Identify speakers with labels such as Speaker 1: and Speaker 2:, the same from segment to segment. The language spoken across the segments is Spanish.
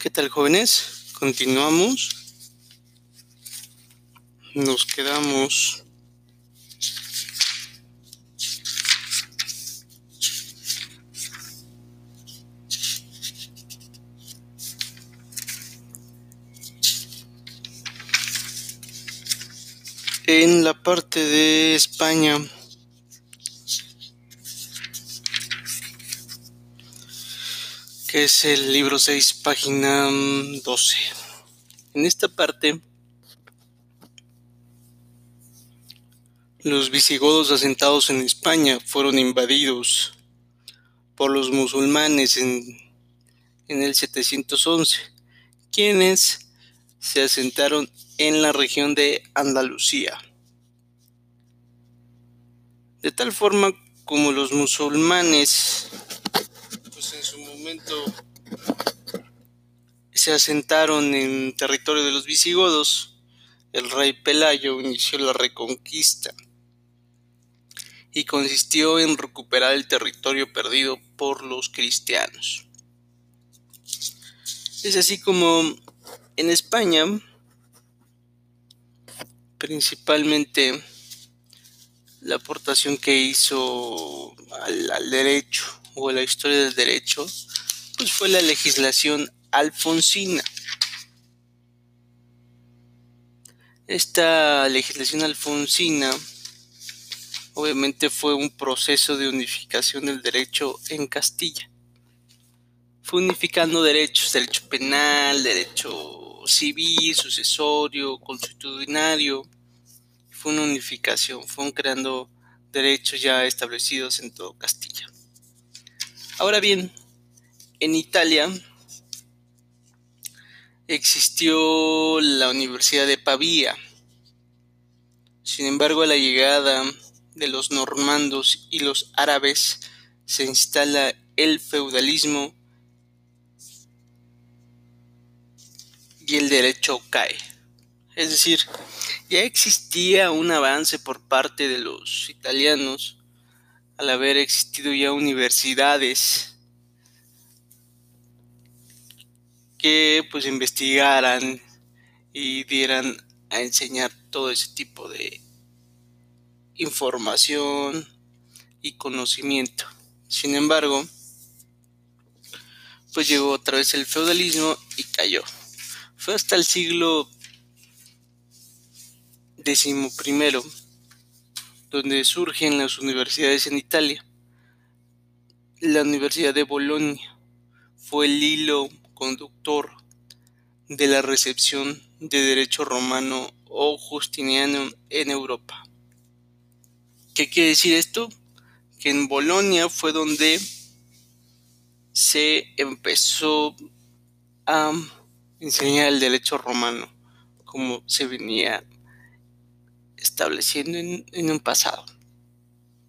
Speaker 1: ¿Qué tal jóvenes? Continuamos. Nos quedamos en la parte de España. Que es el libro 6, página 12. En esta parte, los visigodos asentados en España fueron invadidos por los musulmanes en, en el 711, quienes se asentaron en la región de Andalucía. De tal forma como los musulmanes se asentaron en territorio de los visigodos, el rey Pelayo inició la reconquista y consistió en recuperar el territorio perdido por los cristianos. Es así como en España principalmente la aportación que hizo al, derecho o la historia del derecho, pues fue la legislación alfonsina. Esta legislación alfonsina obviamente fue un proceso de unificación del derecho en Castilla. Fue unificando derechos, derecho penal, derecho civil, sucesorio, constitucionario. Fue una unificación, fueron creando derechos ya establecidos en todo Castilla. Ahora bien, en Italia existió la Universidad de Pavía. Sin embargo, a la llegada de los normandos y los árabes se instala el feudalismo y el derecho cae. Es decir, ya existía un avance por parte de los italianos al haber existido ya universidades que pues investigaran y dieran a enseñar todo ese tipo de información y conocimiento. Sin embargo, pues llegó otra vez el feudalismo y cayó. Fue hasta el siglo XI donde surgen las universidades en Italia. La Universidad de Bolonia fue el hilo conductor de la recepción de derecho romano o justiniano en Europa. ¿Qué quiere decir esto? Que en Bolonia fue donde se empezó a enseñar el derecho romano como se venía estableciendo en, un pasado.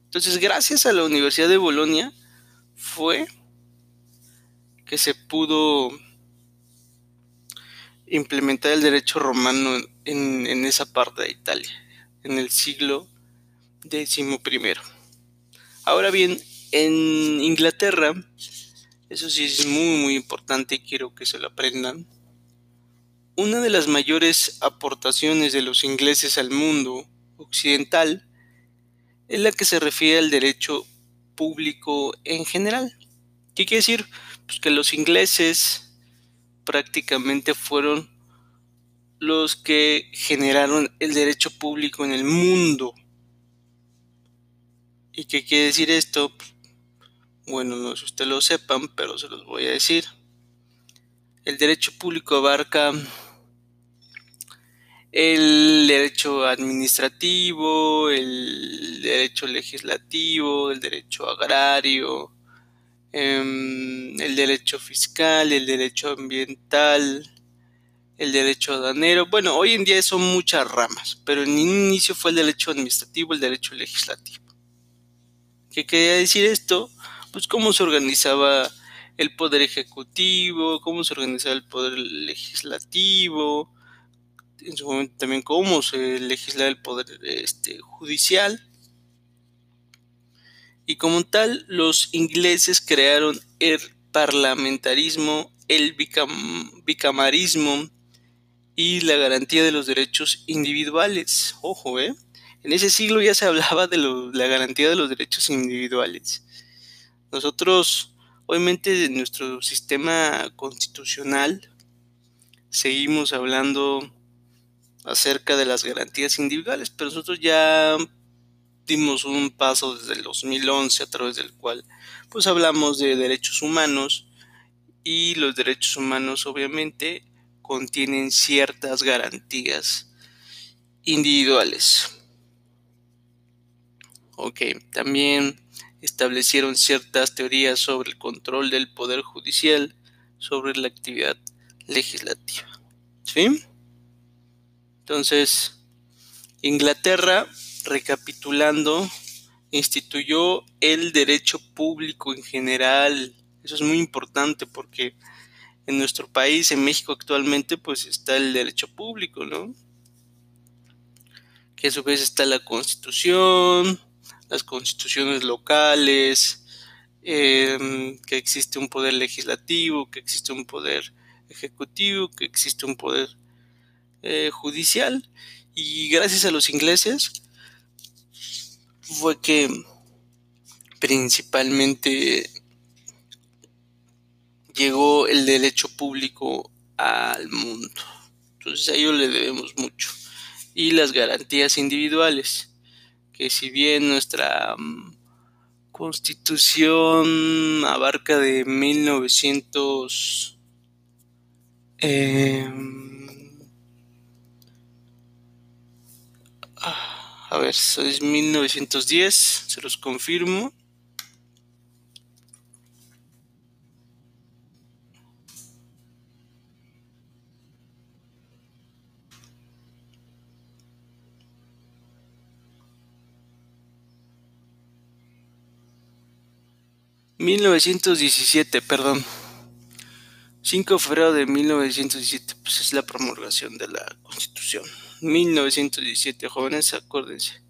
Speaker 1: Entonces, gracias a la Universidad de Bolonia fue que se pudo implementar el derecho romano en, en esa parte de Italia, en el siglo XI. Ahora bien, en Inglaterra, eso sí es muy muy importante y quiero que se lo aprendan una de las mayores aportaciones de los ingleses al mundo occidental es la que se refiere al derecho público en general. ¿Qué quiere decir? Pues que los ingleses prácticamente fueron los que generaron el derecho público en el mundo. ¿Y qué quiere decir esto? Bueno, no sé si ustedes lo sepan, pero se los voy a decir. El derecho público abarca el derecho administrativo, el derecho legislativo, el derecho agrario, em, el derecho fiscal, el derecho ambiental, el derecho aduanero. Bueno, hoy en día son muchas ramas, pero en inicio fue el derecho administrativo, el derecho legislativo. ¿Qué quería decir esto? Pues cómo se organizaba el poder ejecutivo, cómo se organizaba el poder legislativo, en su momento también cómo se legisla el poder este, judicial. Y como tal, los ingleses crearon el parlamentarismo el bicamarismo y la garantía de los derechos individuales. Ojo, ¿eh? En ese siglo ya se hablaba de la garantía de los derechos individuales. Nosotros, obviamente, en nuestro sistema constitucional, seguimos hablando acerca de las garantías individuales, pero nosotros ya dimos un paso desde el 2011 a través del cual pues hablamos de derechos humanos y los derechos humanos obviamente contienen ciertas garantías individuales. Ok, también establecieron ciertas teorías sobre el control del poder judicial sobre la actividad legislativa. ¿Sí? Entonces, Inglaterra, recapitulando, instituyó el derecho público en general. Eso es muy importante porque en nuestro país, en México actualmente, pues está el derecho público, ¿no? Que a su vez está la constitución, las constituciones locales, em, que existe un poder legislativo, que existe un poder ejecutivo, que existe un poder eh, judicial. Y gracias a los ingleses fue que principalmente llegó el derecho público al mundo. Entonces a ello le debemos mucho. Y las garantías individuales, que si bien nuestra mm, constitución abarca de 1900... Em, ver, es 1910, se los confirmo. 1917, perdón. 5 de febrero de 1917, pues es la promulgación de la Constitución. 1917, jóvenes, acuérdense.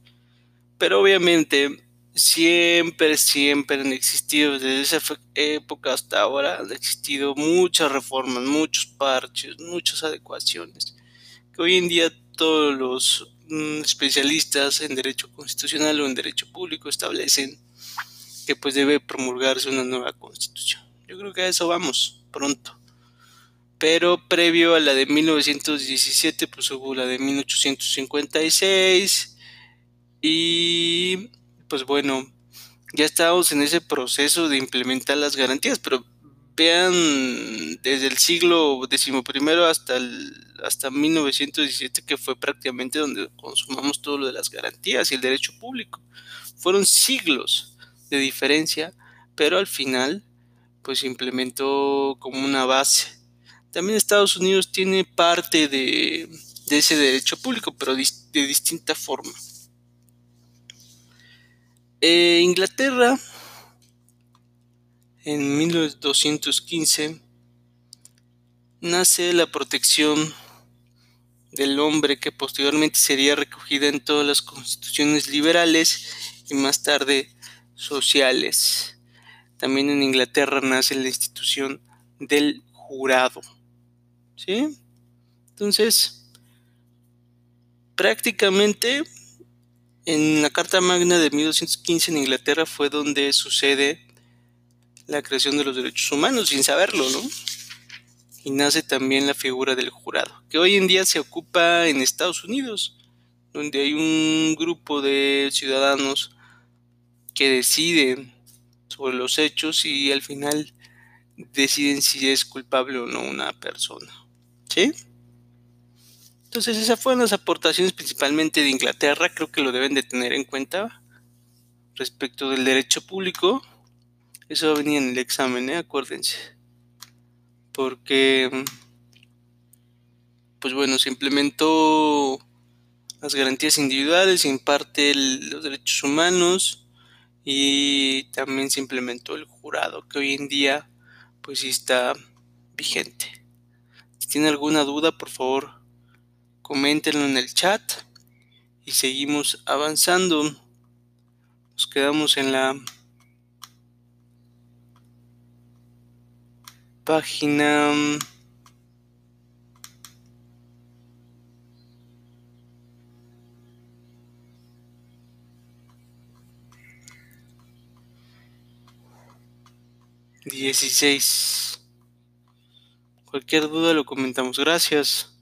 Speaker 1: Pero obviamente, siempre, siempre han existido, desde esa época hasta ahora, han existido muchas reformas, muchos parches, muchas adecuaciones. Que hoy en día todos los mm, especialistas en derecho constitucional o en derecho público establecen que pues debe promulgarse una nueva constitución. Yo creo que a eso vamos pronto. Pero previo a la de 1917 pues hubo la de 1856 y pues bueno, ya estábamos en ese proceso de implementar las garantías, pero vean desde el siglo XI hasta el, hasta 1917 que fue prácticamente donde consumamos todo lo de las garantías y el derecho público. Fueron siglos de diferencia, pero al final pues implementó como una base. También Estados Unidos tiene parte de, ese derecho público, pero de, distinta forma. Eh, Inglaterra en 1215 nace la protección del hombre que posteriormente sería recogida en todas las constituciones liberales y más tarde sociales. También en Inglaterra nace la institución del jurado. ¿Sí? Entonces, prácticamente en la Carta Magna de 1215 en Inglaterra fue donde sucede la creación de los derechos humanos, sin saberlo, ¿no? Y nace también la figura del jurado, que hoy en día se ocupa en Estados Unidos, donde hay un grupo de ciudadanos que deciden sobre los hechos y al final deciden si es culpable o no una persona. ¿Sí? Entonces esas fueron las aportaciones principalmente de Inglaterra, creo que lo deben de tener en cuenta respecto del derecho público. Eso va a venir en el examen, ¿eh? acuérdense. Porque, pues bueno, se implementó las garantías individuales, se imparte los derechos humanos, y también se implementó el jurado que hoy en día pues sí está vigente tiene alguna duda, por favor, coméntenlo en el chat y seguimos avanzando. Nos quedamos en la página dieciséis. Cualquier duda lo comentamos. Gracias.